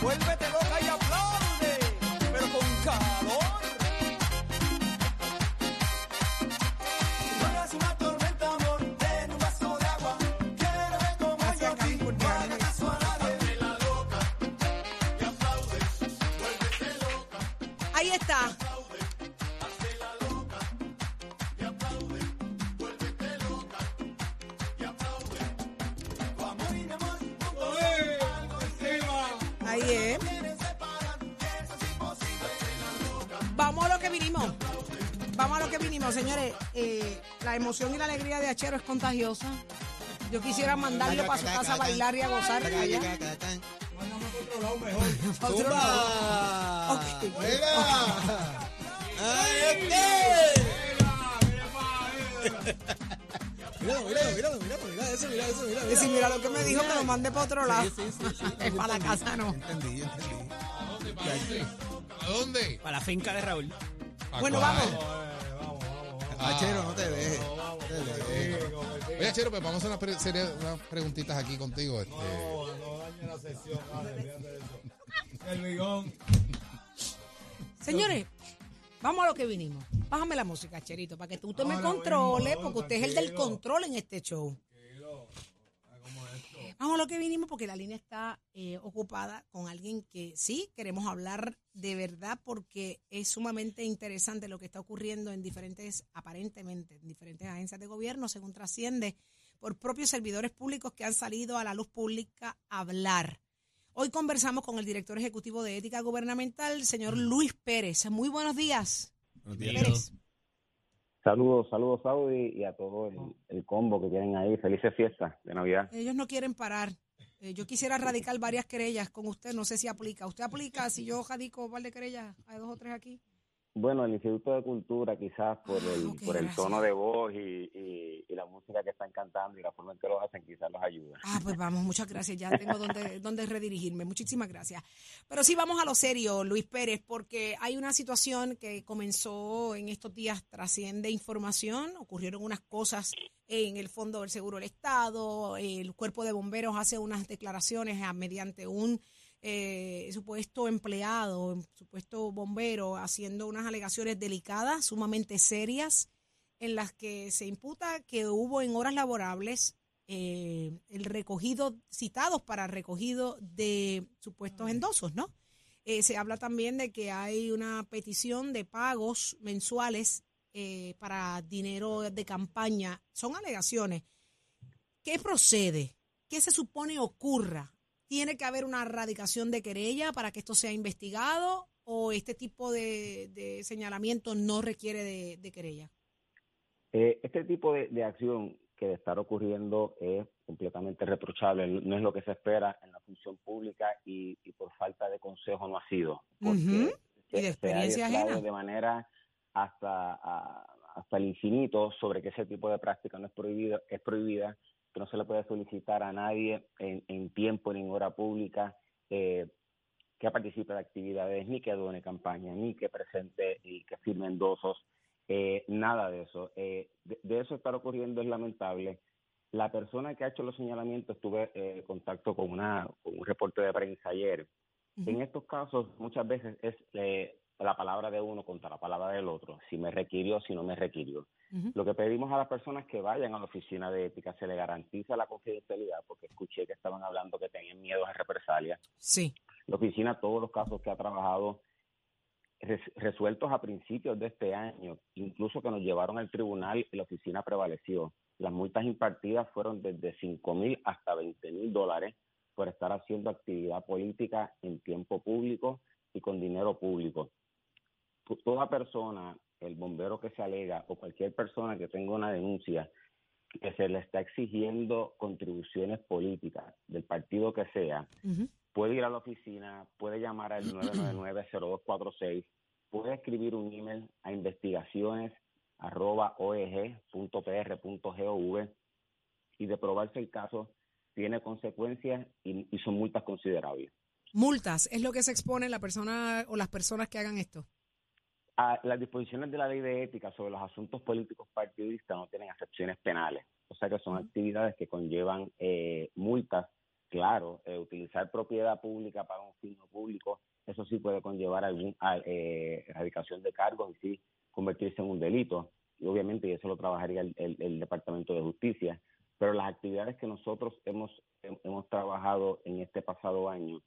vuélvete la emoción y la alegría de Achero es contagiosa. Yo quisiera mandarlo para su casa a bailar y a gozar allá. Otro lado. Ok. Míralo, míralo, míralo, míralo, mira eso, mira eso, mira, mira lo que me dijo, que lo para otro lado. Es para la casa, no. Entendí, entendí. ¿A dónde? Para la finca de Raúl. ¿A Bueno, cuál? Vamos. Achero, no te dejes. no te dejes. Oye, Chero, pues vamos a hacer unas, pre- serie- unas preguntitas aquí contigo. Este, Señores, vamos a lo que vinimos. Bájame la música, Cherito, para que tú usted me controle, porque usted es el del control en este show. Vamos a lo que vinimos porque la línea está eh, ocupada con alguien que sí queremos hablar de verdad porque es sumamente interesante lo que está ocurriendo en diferentes, aparentemente, en diferentes agencias de gobierno, según trasciende, por propios servidores públicos que han salido a la luz pública a hablar. Hoy conversamos con el director ejecutivo de Ética Gubernamental, señor Luis Pérez. Muy buenos días. Buenos días. Pérez. Saludos, saludos Saudi y a todo el, el combo que tienen ahí. Felices fiestas de Navidad. Ellos no quieren parar. Eh, yo quisiera radicar varias querellas con usted, no sé si aplica. ¿Usted aplica si yo radico un par de querellas? Hay dos o tres aquí. Bueno, el Instituto de Cultura quizás por el, ok, por el gracias. tono de voz y, y- y la música que están cantando y la forma en que lo hacen quizás los ayuda. Ah, pues vamos, muchas gracias. Ya tengo donde, donde redirigirme. Muchísimas gracias. Pero sí vamos a lo serio, Luis Pérez, porque hay una situación que comenzó en estos días, trasciende información, ocurrieron unas cosas en el Fondo del Seguro del Estado, el Cuerpo de Bomberos hace unas declaraciones a- mediante un eh, supuesto empleado, supuesto bombero, haciendo unas alegaciones delicadas, sumamente serias, en las que se imputa que hubo en horas laborables eh, el recogido, citados para recogido de supuestos endosos, ¿no? Eh, se habla también de que hay una petición de pagos mensuales eh, para dinero de campaña. Son alegaciones. ¿Qué procede? ¿Qué se supone ocurra? ¿Tiene que haber una erradicación de querella para que esto sea investigado o este tipo de, de señalamiento no requiere de, de querella? Eh, este tipo de, de acción que de estar ocurriendo es completamente reprochable. No es lo que se espera en la función pública y, y por falta de consejo no ha sido. Porque Y de se ha experiencia ajena. de manera hasta, a- hasta el infinito sobre que ese tipo de práctica no es prohibida, es prohibida, que no se le puede solicitar a nadie en, en tiempo ni en hora pública eh, que participe de actividades, ni que adone campaña, ni que presente y que firme endosos, eh, nada de eso. Eh, de, de eso estar ocurriendo es lamentable. La persona que ha hecho los señalamientos, tuve eh, contacto con, una, con un reporte de prensa ayer. En estos casos, muchas veces es eh, la palabra de uno contra la palabra del otro, si me requirió, si no me requirió. Lo que pedimos a las personas que vayan a la oficina de ética, se le garantiza la confidencialidad, porque escuché que estaban hablando que tenían miedo a represalias. Sí. La oficina, todos los casos que ha trabajado, resueltos a principios de este año, incluso que nos llevaron al tribunal la oficina prevaleció. Las multas impartidas fueron desde 5 mil hasta 20 mil dólares por estar haciendo actividad política en tiempo público y con dinero público. To- Toda persona, el bombero que se alega o cualquier persona que tenga una denuncia que se le está exigiendo contribuciones políticas del partido que sea. Puede ir a la oficina, puede llamar al 999-0246, puede escribir un email a investigaciones arroba oeg.pr.gov y de probarse el caso tiene consecuencias y, y son multas considerables. Multas es lo que se expone la persona o las personas que hagan esto. Ah, las disposiciones de la ley de ética sobre los asuntos políticos partidistas no tienen excepciones penales, o sea que son actividades que conllevan eh, multas claro, eh, utilizar propiedad pública para un fin público, eso sí puede conllevar algún eh, erradicación de cargos y sí convertirse en un delito. Y obviamente eso lo trabajaría el, el- Departamento de Justicia. Pero las actividades que nosotros hemos, hem- hemos trabajado en este pasado año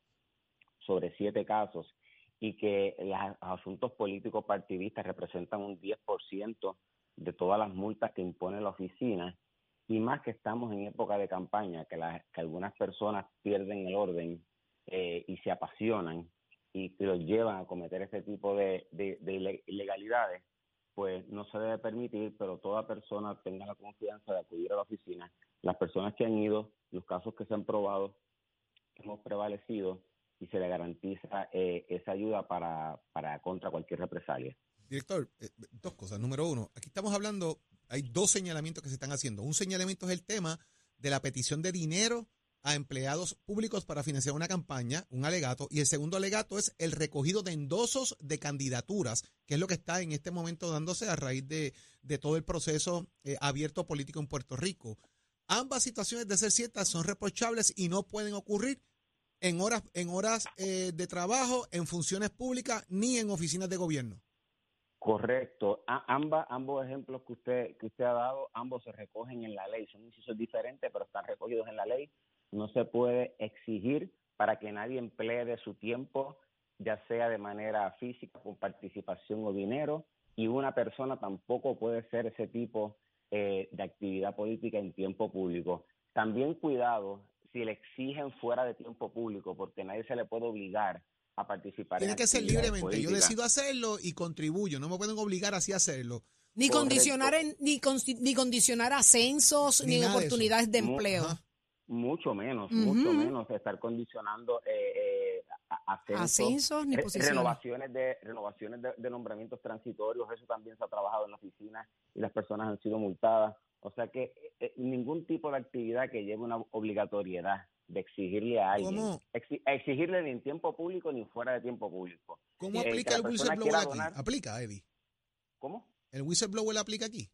sobre siete casos y que los asuntos políticos partidistas representan un 10% de todas las multas que impone la oficina y más que estamos en época de campaña, que, algunas personas pierden el orden eh, y se apasionan y los llevan a cometer este tipo de, de- de ile- ilegalidades, pues no se debe permitir, pero toda persona tenga la confianza de acudir a la oficina. Las personas que han ido, los casos que se han probado, hemos prevalecido y se le garantiza eh, esa ayuda para, para contra cualquier represalia. Director, eh, dos cosas. Número uno, aquí estamos hablando, hay dos señalamientos que se están haciendo. Un señalamiento es el tema de la petición de dinero a empleados públicos para financiar una campaña, un alegato, y el segundo alegato es el recogido de endosos de candidaturas, que es lo que está en este momento dándose a raíz de, de todo el proceso eh, abierto político en Puerto Rico. Ambas situaciones, de ser ciertas, son reprochables y no pueden ocurrir en horas, en horas eh, de trabajo, en funciones públicas, ni en oficinas de gobierno. Correcto. Ambas, ambos ejemplos que usted, que usted ha dado, ambos se recogen en la ley. Son incisos diferentes, pero están recogidos en la ley. No se puede exigir para que nadie emplee su tiempo, ya sea de manera física, con participación o dinero, y una persona tampoco puede ser ese tipo eh, de actividad política en tiempo público. También cuidado si le exigen fuera de tiempo público, porque nadie se le puede obligar a participar. en Tiene que ser libremente. Yo políticas. decido hacerlo y contribuyo. No me pueden obligar así a hacerlo. Ni Correcto. condicionar en- ni, consti- ni condicionar ascensos Ni de oportunidades de empleo. Ajá. Mucho menos, mucho menos estar condicionando eh, eh, ascensos, Ascensos ni re- posiciones. renovaciones de renovaciones de, de nombramientos transitorios, eso también se ha trabajado en la oficina y las personas han sido multadas. O sea que eh, eh, ningún tipo de actividad que lleve una obligatoriedad de exigirle a alguien, ¿Cómo? exi- exigirle ni en tiempo público ni fuera de tiempo público. ¿Cómo Eh, aplica el whistleblower aquí? donar- Aplica, Eddie. ¿Cómo? ¿El whistleblower aplica aquí?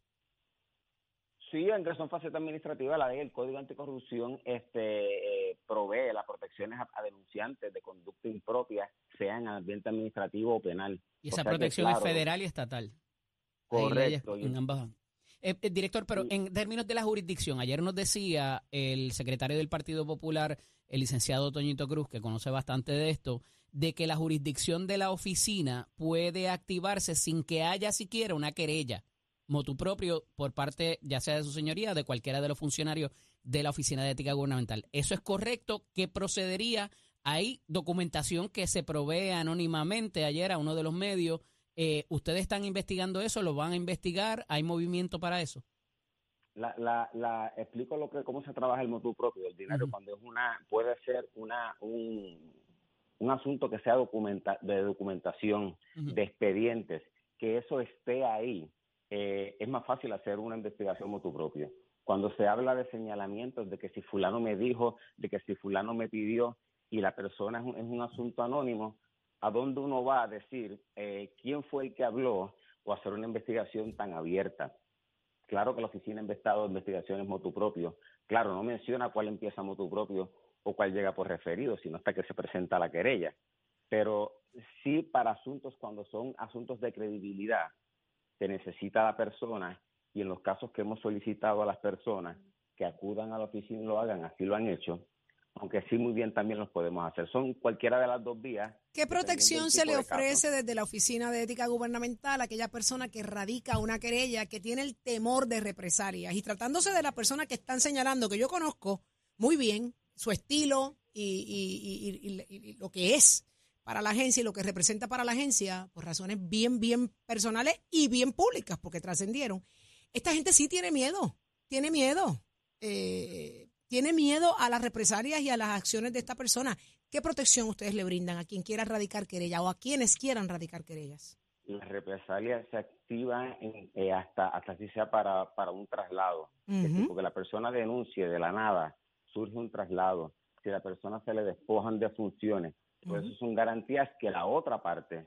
Sí, en razón faceta administrativa, la ley, el Código Anticorrupción este, eh, provee las protecciones a, a denunciantes de conducta impropia, sea en ambiente administrativo o penal. Y O esa que, protección claro, es federal y estatal. Correcto. y- en ambas. Eh, eh, director, pero en términos de la jurisdicción, ayer nos decía el secretario del Partido Popular, el licenciado Toñito Cruz, que conoce bastante de esto, de que la jurisdicción de la oficina puede activarse sin que haya siquiera una querella motu propio por parte ya sea de su señoría de cualquiera de los funcionarios de la Oficina de Ética Gubernamental. ¿Eso es correcto? ¿Qué procedería? Hay documentación que se provee anónimamente ayer a uno de los medios. Eh, ¿Ustedes están investigando eso? ¿Lo van a investigar? ¿Hay movimiento para eso? La, la, la, explico lo que cómo se trabaja el motu propio del dinero cuando es una puede ser una un, un asunto que sea documenta, de documentación de expedientes que eso esté ahí eh, es más fácil hacer una investigación motu propio cuando se habla de señalamientos de que si fulano me dijo de que si fulano me pidió y la persona es un, es un asunto anónimo a dónde uno va a decir eh, quién fue el que habló o hacer una investigación tan abierta Claro que la oficina ha investado investigaciones motu propio. Claro, no menciona cuál empieza motu propio o cuál llega por referido, sino hasta que se presenta la querella. Pero sí para asuntos cuando son asuntos de credibilidad, se necesita la persona y en los casos que hemos solicitado a las personas que acudan a la oficina y lo hagan, así lo han hecho, aunque sí muy bien también los podemos hacer. Son cualquiera de las dos vías. ¿Qué protección se le de ofrece desde la Oficina de Ética Gubernamental a aquella persona que radica una querella, que tiene el temor de represalias? Y tratándose de la persona que están señalando, que yo conozco muy bien, su estilo y, y- y- y- y lo que es para la agencia y lo que representa para la agencia, por razones bien, bien personales y bien públicas, porque trascendieron. Esta gente sí tiene miedo, tiene miedo. eh, tiene miedo a las represalias y a las acciones de esta persona. ¿Qué protección ustedes le brindan a quien quiera radicar querella o a quienes quieran radicar querellas? Las represalias se activan en- eh, hasta, hasta si sea para, para un traslado. Es decir, porque la persona denuncie de la nada, surge un traslado, si la persona se le despojan de funciones, pues Ujú. eso son garantías que la otra parte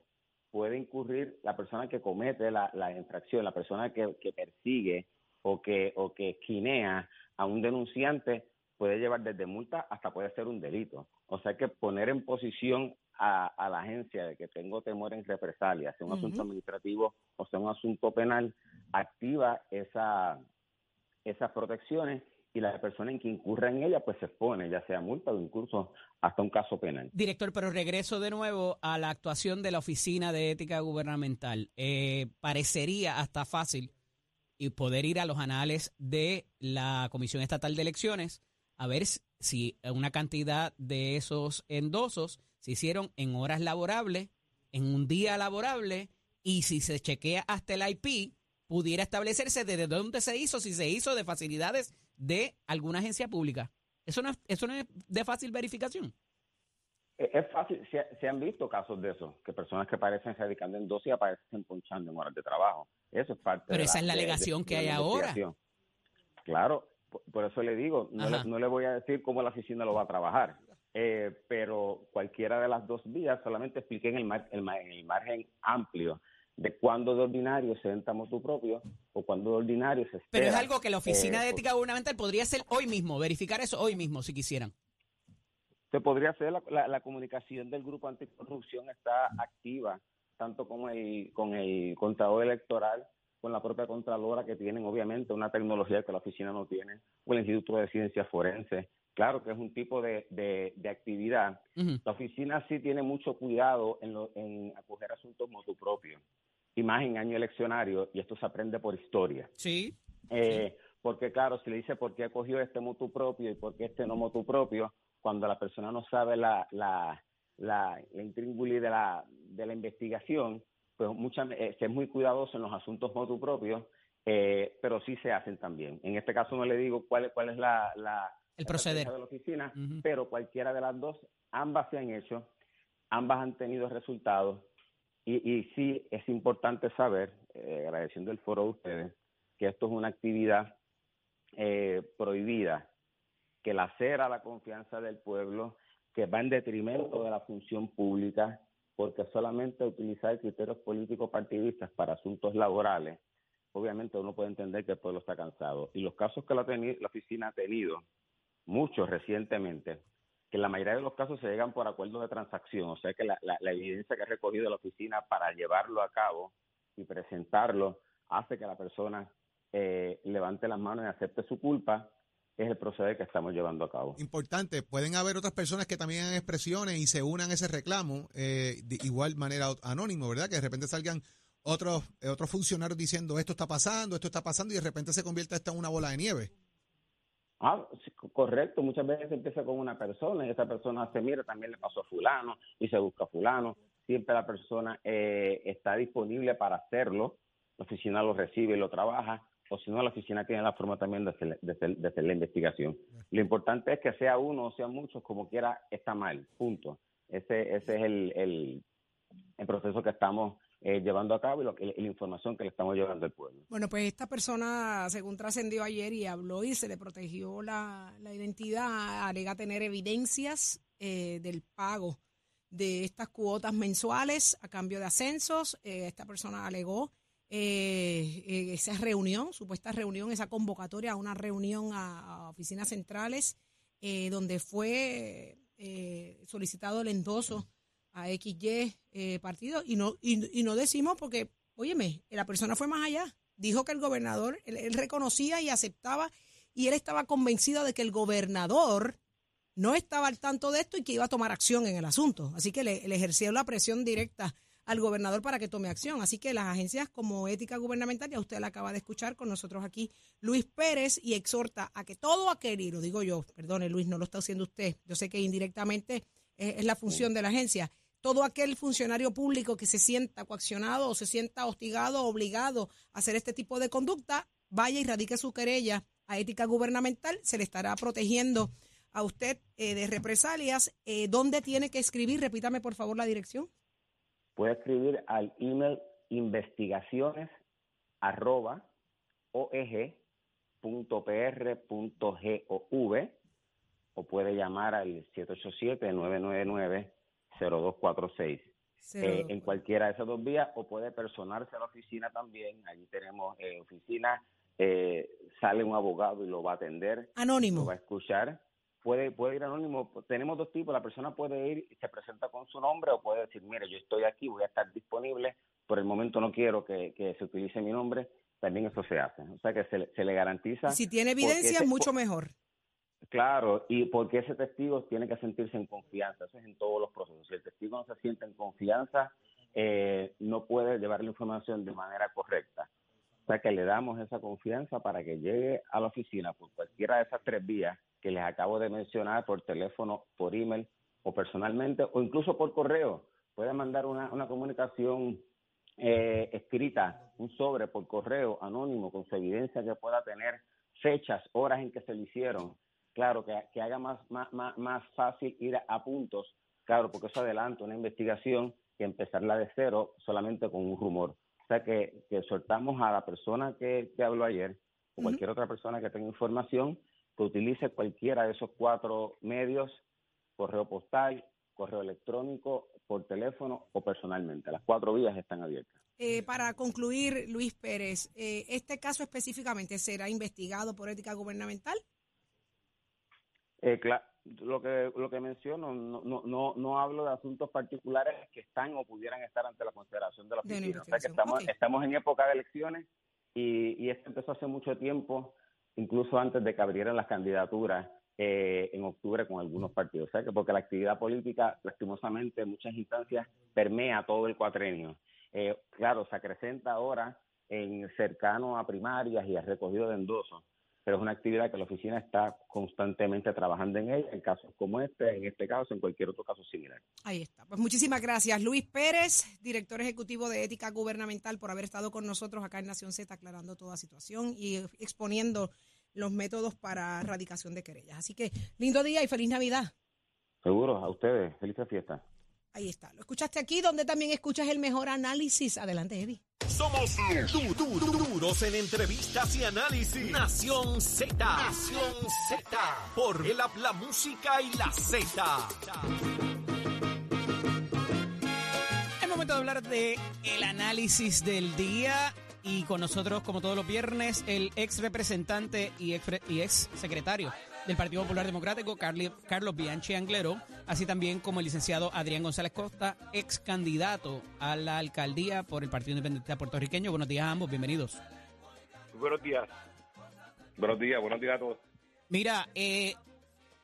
puede incurrir, la persona que comete la, la infracción, la persona que, que persigue o que, o que esquinea a un denunciante, puede llevar desde multa hasta puede ser un delito. O sea que poner en posición a, a la agencia de que tengo temor en represalia, sea un asunto administrativo o sea un asunto penal, activa esa, esas protecciones y la persona en que incurra en ella pues se expone, ya sea multa o incluso hasta un caso penal. Director, pero regreso de nuevo a la actuación de la Oficina de Ética Gubernamental. Eh, parecería hasta fácil y poder ir a los anales de la Comisión Estatal de Elecciones a ver si una cantidad de esos endosos se hicieron en horas laborables, en un día laborable, y si se chequea hasta el IP, pudiera establecerse desde dónde se hizo, si se hizo de facilidades de alguna agencia pública. Eso no es, eso no es de fácil verificación. Eh, Es fácil, se, se han visto casos de eso, que personas que parecen radicando en dosis aparecen ponchando en horas de trabajo. Eso es parte Pero de esa es la de- de- alegación que hay ahora. Claro, por, eso le digo, no le, no le voy a decir cómo la oficina lo va a trabajar, eh, pero cualquiera de las dos vías solamente expliqué en el, mar- el el margen amplio de cuándo de ordinario se entra motu propio o cuándo de ordinario se espera. Pero es algo que la Oficina eh, de Ética Gubernamental podría hacer hoy mismo, verificar eso hoy mismo si quisieran. se podría hacer la, la- la comunicación del grupo anticorrupción está activa tanto con el con el contador electoral con la propia contralora que tienen obviamente una tecnología que la oficina no tiene o el instituto de ciencias forenses. Claro que es un tipo de, de, de actividad. La oficina sí tiene mucho cuidado en, lo, en acoger asuntos motu propio. Y más en año eleccionario y esto se aprende por historia. Sí. eh, Porque claro, si le dice por qué cogió este motu propio y por qué este no motu propio, cuando la persona no sabe la, la, la, la intríngulis de la, de la investigación, pues muchas, eh, se es muy cuidadoso en los asuntos motu propios, eh, pero sí se hacen también. En este caso no le digo cuál, cuál es la, la El proceder. de la oficina, pero cualquiera de las dos, ambas se han hecho, ambas han tenido resultados y, y sí es importante saber, eh, agradeciendo el foro de ustedes, que esto es una actividad eh, prohibida, que lacera la confianza del pueblo, que va en detrimento de la función pública, porque solamente utilizar criterios políticos partidistas para asuntos laborales, obviamente uno puede entender que el pueblo está cansado. Y los casos que la, oficina ha tenido, muchos recientemente, que la mayoría de los casos se llegan por acuerdos de transacción, o sea que la, la- la evidencia que ha recogido la oficina para llevarlo a cabo y presentarlo hace que la persona eh, levante las manos y acepte su culpa, es el proceder que estamos llevando a cabo. Importante, pueden haber otras personas que también hagan expresiones y se unan a ese reclamo eh, de igual manera anónimo, ¿verdad? Que de repente salgan otros, eh, otros funcionarios diciendo esto está pasando, esto está pasando y de repente se convierte esto en una bola de nieve. Ah, sí, correcto. Muchas veces empieza con una persona y esa persona se mira, también le pasó a fulano y se busca a fulano. Siempre la persona eh, está disponible para hacerlo. La oficina lo recibe y lo trabaja. O si no, la oficina tiene la forma también de hacer, hacer- la investigación. Lo importante es que sea uno o sean muchos, como quiera, está mal. Punto. Ese, ese es el, el, proceso que estamos eh, llevando a cabo y, lo y la información que le estamos llevando al pueblo. Bueno, pues esta persona, según trascendió ayer y habló y se le protegió la, la identidad, alega tener evidencias eh, del pago de estas cuotas mensuales a cambio de ascensos. Eh, esta persona alegó eh, eh, esa reunión, supuesta reunión, esa convocatoria a una reunión a, oficinas centrales eh, donde fue eh, solicitado el endoso a XY partido y no, y, no decimos porque, óyeme, la persona fue más allá. Dijo que el gobernador, él, reconocía y aceptaba y él estaba convencido de que el gobernador no estaba al tanto de esto y que iba a tomar acción en el asunto. Así que le ejerció la presión directa al gobernador para que tome acción. Así que las agencias como Ética Gubernamental, ya usted la acaba de escuchar con nosotros aquí, Luis Pérez, y exhorta a que todo aquel, y lo digo yo, perdone Luis, no lo está haciendo usted, yo sé que indirectamente es, la función de la agencia, todo aquel funcionario público que se sienta coaccionado o se sienta hostigado obligado a hacer este tipo de conducta, vaya y radique su querella a ética gubernamental, se le estará protegiendo a usted eh, de represalias. Eh, ¿Dónde tiene que escribir? Repítame por favor la dirección. Puede escribir al email investigaciones arroba oeg.pr.gov o puede llamar al 787-999-0246 eh, en cualquiera de esas dos vías o puede personarse a la oficina también. Allí tenemos eh, oficina eh, sale un abogado y lo va a atender, lo Anónimo. va a escuchar. Puede, puede ir anónimo. Tenemos dos tipos. La persona puede ir y se presenta con su nombre o puede decir, mire, yo estoy aquí, voy a estar disponible. Por el momento no quiero que, que se utilice mi nombre. También eso se hace. O sea que se, le- se le garantiza. Si tiene evidencia, ese- es mucho mejor. Claro, y porque ese testigo tiene que sentirse en confianza, eso es en todos los procesos. Si el testigo no se siente en confianza, eh, no puede llevar la información de manera correcta. O sea que le damos esa confianza para que llegue a la oficina por cualquiera de esas tres vías que les acabo de mencionar, por teléfono, por email o personalmente, o incluso por correo. Puede mandar una, una comunicación eh, escrita, un sobre por correo anónimo con su evidencia que pueda tener fechas, horas en que se le hicieron. Claro, que, que haga más, más, más, más fácil ir a, a puntos, claro, porque eso adelanta una investigación que empezarla de cero solamente con un rumor. O sea que, que soltamos a la persona que, que habló ayer o cualquier otra persona que tenga información que utilice cualquiera de esos cuatro medios, correo postal, correo electrónico, por teléfono o personalmente. Las cuatro vías están abiertas. Eh, para concluir, Luis Pérez, eh, ¿este caso específicamente será investigado por ética gubernamental? Eh, cla- lo que lo que menciono, no, no, no, no hablo de asuntos particulares que están o pudieran estar ante la consideración de la De oficina. O sea que estamos, estamos en época de elecciones y, y esto empezó hace mucho tiempo, incluso antes de que abrieran las candidaturas eh, en octubre con algunos partidos. Porque la actividad política, lastimosamente, en muchas instancias permea todo el cuatrenio. Eh, claro, se acrecenta ahora en cercano a primarias y a recogido de endosos pero es una actividad que la oficina está constantemente trabajando en ella, en casos como este, en este caso, en cualquier otro caso similar. Ahí está. Pues muchísimas gracias, Luis Pérez, director ejecutivo de Ética Gubernamental, por haber estado con nosotros acá en Nación Z aclarando toda situación y exponiendo los métodos para erradicación de querellas. Así que lindo día y feliz Navidad. Seguro, a ustedes, felices fiestas. Ahí está. Lo escuchaste aquí, donde también escuchas el mejor análisis. Adelante, Eddie. Somos du- du- du- duros en entrevistas y análisis. Nación Z. Nación Z. Por el app, la música y la Z. Es momento de hablar de el análisis del día y con nosotros, como todos los viernes, el ex representante y ex, y ex secretario del Partido Popular Democrático, Carlos Bianchi Anglero, así también como el licenciado Adrián González Costa, ex candidato a la alcaldía por el Partido Independiente Puertorriqueño. Buenos días a ambos, bienvenidos. Buenos días. Buenos días, buenos días a todos. Mira, eh,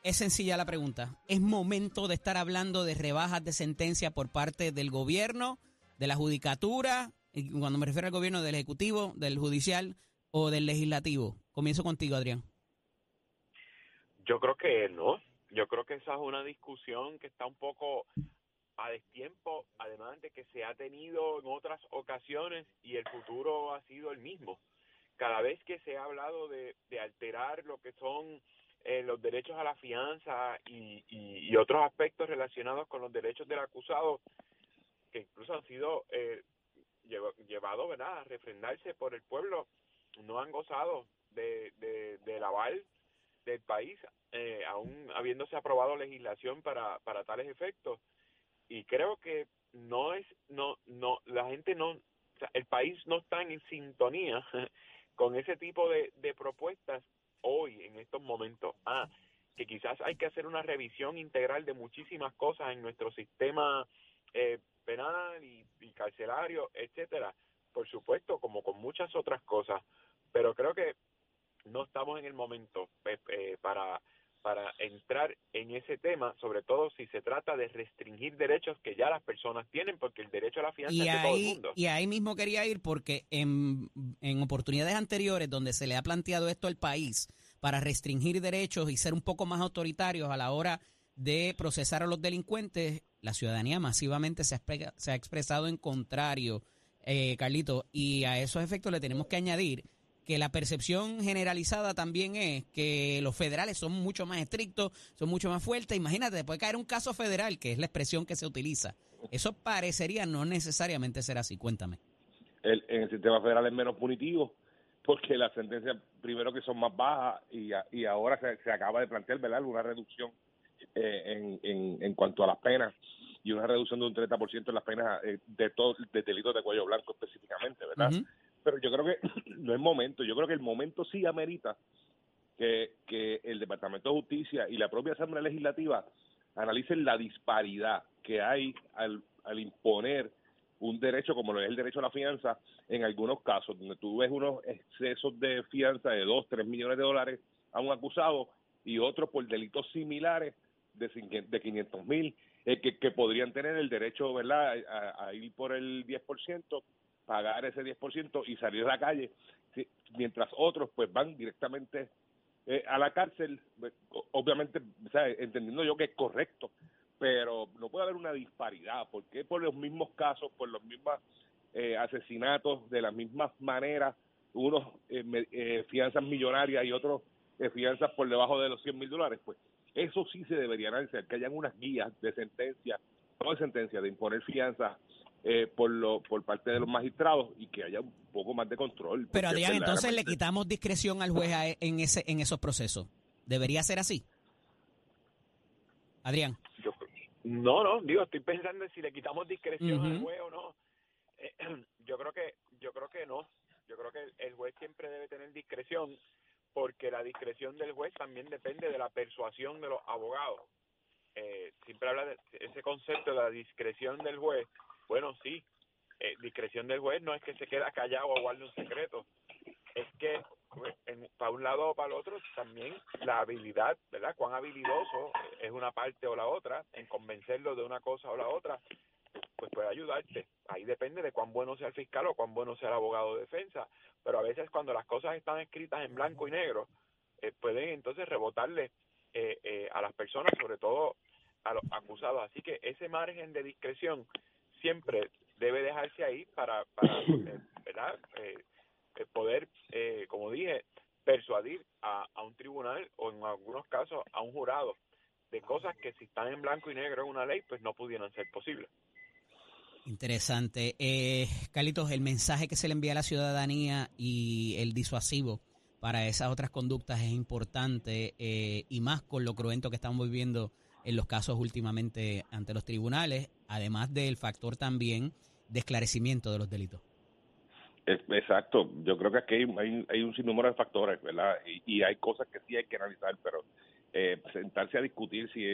es sencilla la pregunta. ¿Es momento de estar hablando de rebajas de sentencia por parte del gobierno, de la judicatura, cuando me refiero al gobierno, del ejecutivo, del judicial o del legislativo? Comienzo contigo, Adrián. Yo creo que no. Yo creo que esa es una discusión que está un poco a destiempo, además de que se ha tenido en otras ocasiones y el futuro ha sido el mismo. Cada vez que se ha hablado de, de alterar lo que son eh, los derechos a la fianza y, otros aspectos relacionados con los derechos del acusado, que incluso han sido eh, lleva- llevados ¿verdad? a refrendarse por el pueblo, no han gozado de, de, del aval del país, eh, aún habiéndose aprobado legislación para, para tales efectos. Y creo que no es, no, no, la gente no, el país no está en sintonía con ese tipo de, de propuestas hoy, en estos momentos. Ah, que quizás hay que hacer una revisión integral de muchísimas cosas en nuestro sistema eh, penal y, y carcelario, etcétera. Por supuesto, como con muchas otras cosas. Pero creo que no estamos en el momento eh, eh, para para entrar en ese tema, sobre todo si se trata de restringir derechos que ya las personas tienen, porque el derecho a la fianza Y es de todo el ahí, mundo. y ahí mismo quería ir porque en, en oportunidades anteriores donde se le ha planteado esto al país para restringir derechos y ser un poco más autoritarios a la hora de procesar a los delincuentes, la ciudadanía masivamente se ha, expresado en contrario, eh, Carlito, y a esos efectos le tenemos que añadir que la percepción generalizada también es que los federales son mucho más estrictos, son mucho más fuertes. Imagínate, te puede caer un caso federal, que es la expresión que se utiliza. Eso parecería no necesariamente ser así. Cuéntame. el, en el sistema federal es menos punitivo porque las sentencias primero que son más bajas y, ahora se, acaba de plantear verdad una reducción en, en, en cuanto a las penas y una reducción de un 30% en las penas eh, de todos de delitos de cuello blanco específicamente verdad pero yo creo que no es momento. Yo creo que el momento sí amerita que, que el Departamento de Justicia y la propia Asamblea Legislativa analicen la disparidad que hay al, al imponer un derecho como lo es el derecho a la fianza en algunos casos, donde tú ves unos excesos de fianza de 2, 3 millones de dólares a un acusado y otros por delitos similares de, cinque- de 500 mil, eh, que, que podrían tener el derecho ¿verdad? A, ir por el 10%, pagar ese 10% y salir a la calle, mientras otros pues van directamente eh, a la cárcel, pues, obviamente, entendiendo yo que es correcto, pero no puede haber una disparidad, porque por los mismos casos, por los mismos eh, asesinatos, de las mismas maneras, unos eh, eh, fianzas millonarias y otros fianzas por debajo de los 100 mil dólares, pues eso sí se debería analizar, que hayan unas guías de sentencia, no de sentencia, de imponer fianzas eh, por lo, por parte de los magistrados y que haya un poco más de control. Pero Adrián, entonces le quitamos discreción al juez a- e, en ese en esos procesos. ¿Debería ser así? Adrián. Yo, no, no, digo, estoy pensando en si le quitamos discreción al juez o no. Eh, yo creo que yo creo que no. Yo creo que el, el juez siempre debe tener discreción porque la discreción del juez también depende de la persuasión de los abogados. Eh, siempre habla de ese concepto de la discreción del juez. Bueno, sí, eh, discreción del juez no es que se queda callado o guarde un secreto. Es que pues, en- para un lado o para el otro también la habilidad, ¿verdad? Cuán habilidoso es una parte o la otra en convencerlo de una cosa o la otra, ayudarte. Ahí depende de cuán bueno sea el fiscal o cuán bueno sea el abogado de defensa. Pero a veces cuando las cosas están escritas en blanco y negro, eh, pueden entonces rebotarle eh, eh, a las personas, sobre todo a los acusados. Así que ese margen de discreción siempre debe dejarse ahí para, para eh, ¿verdad? Eh, poder, eh, como dije, persuadir a, a un tribunal o en algunos casos a un jurado de cosas que si están en blanco y negro en una ley, pues no pudieran ser posibles. Interesante. Eh, Carlitos, el mensaje que se le envía a la ciudadanía y el disuasivo para esas otras conductas es importante eh, y más con lo cruento que estamos viviendo en los casos últimamente ante los tribunales, además del factor también de esclarecimiento de los delitos. Exacto, yo creo que aquí hay, hay- un sinnúmero de factores, ¿verdad? Y, y hay cosas que sí hay que analizar, pero eh, sentarse a discutir si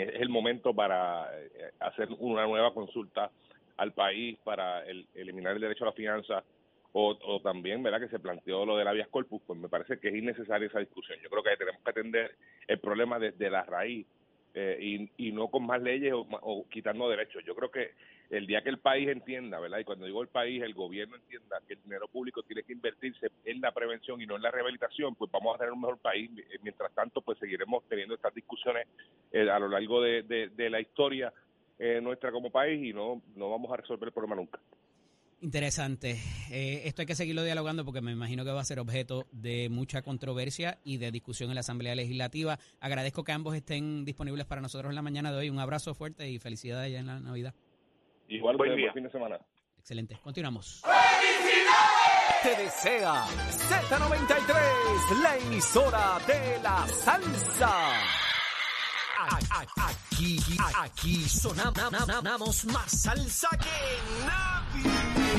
es el momento para eh, hacer una nueva consulta al país para el- eliminar el derecho a la fianza o, o también, ¿verdad? Que se planteó lo del habeas corpus, pues me parece que es innecesaria esa discusión. Yo creo que tenemos que atender el problema desde la raíz eh, y, no con más leyes o quitando derechos. Yo creo que el día que el país entienda, ¿verdad? Y cuando digo el país, el gobierno entienda que el dinero público tiene que invertirse en la prevención y no en la rehabilitación, pues vamos a tener un mejor país. Eh, Mientras tanto, pues seguiremos teniendo estas discusiones eh, a lo largo de, de- de la historia eh, nuestra como país y no, no vamos a resolver el problema nunca. Interesante. Eh, esto hay que seguirlo dialogando porque me imagino que va a ser objeto de mucha controversia y de discusión en la Asamblea Legislativa. Agradezco que ambos estén disponibles para nosotros en la mañana de hoy. Un abrazo fuerte y felicidades ya en la Navidad. Igual, Buen día. fin de semana. Excelente. Continuamos. Te desea Z93, la emisora de la salsa. Aquí, aquí, sonamos más salsa que nadie.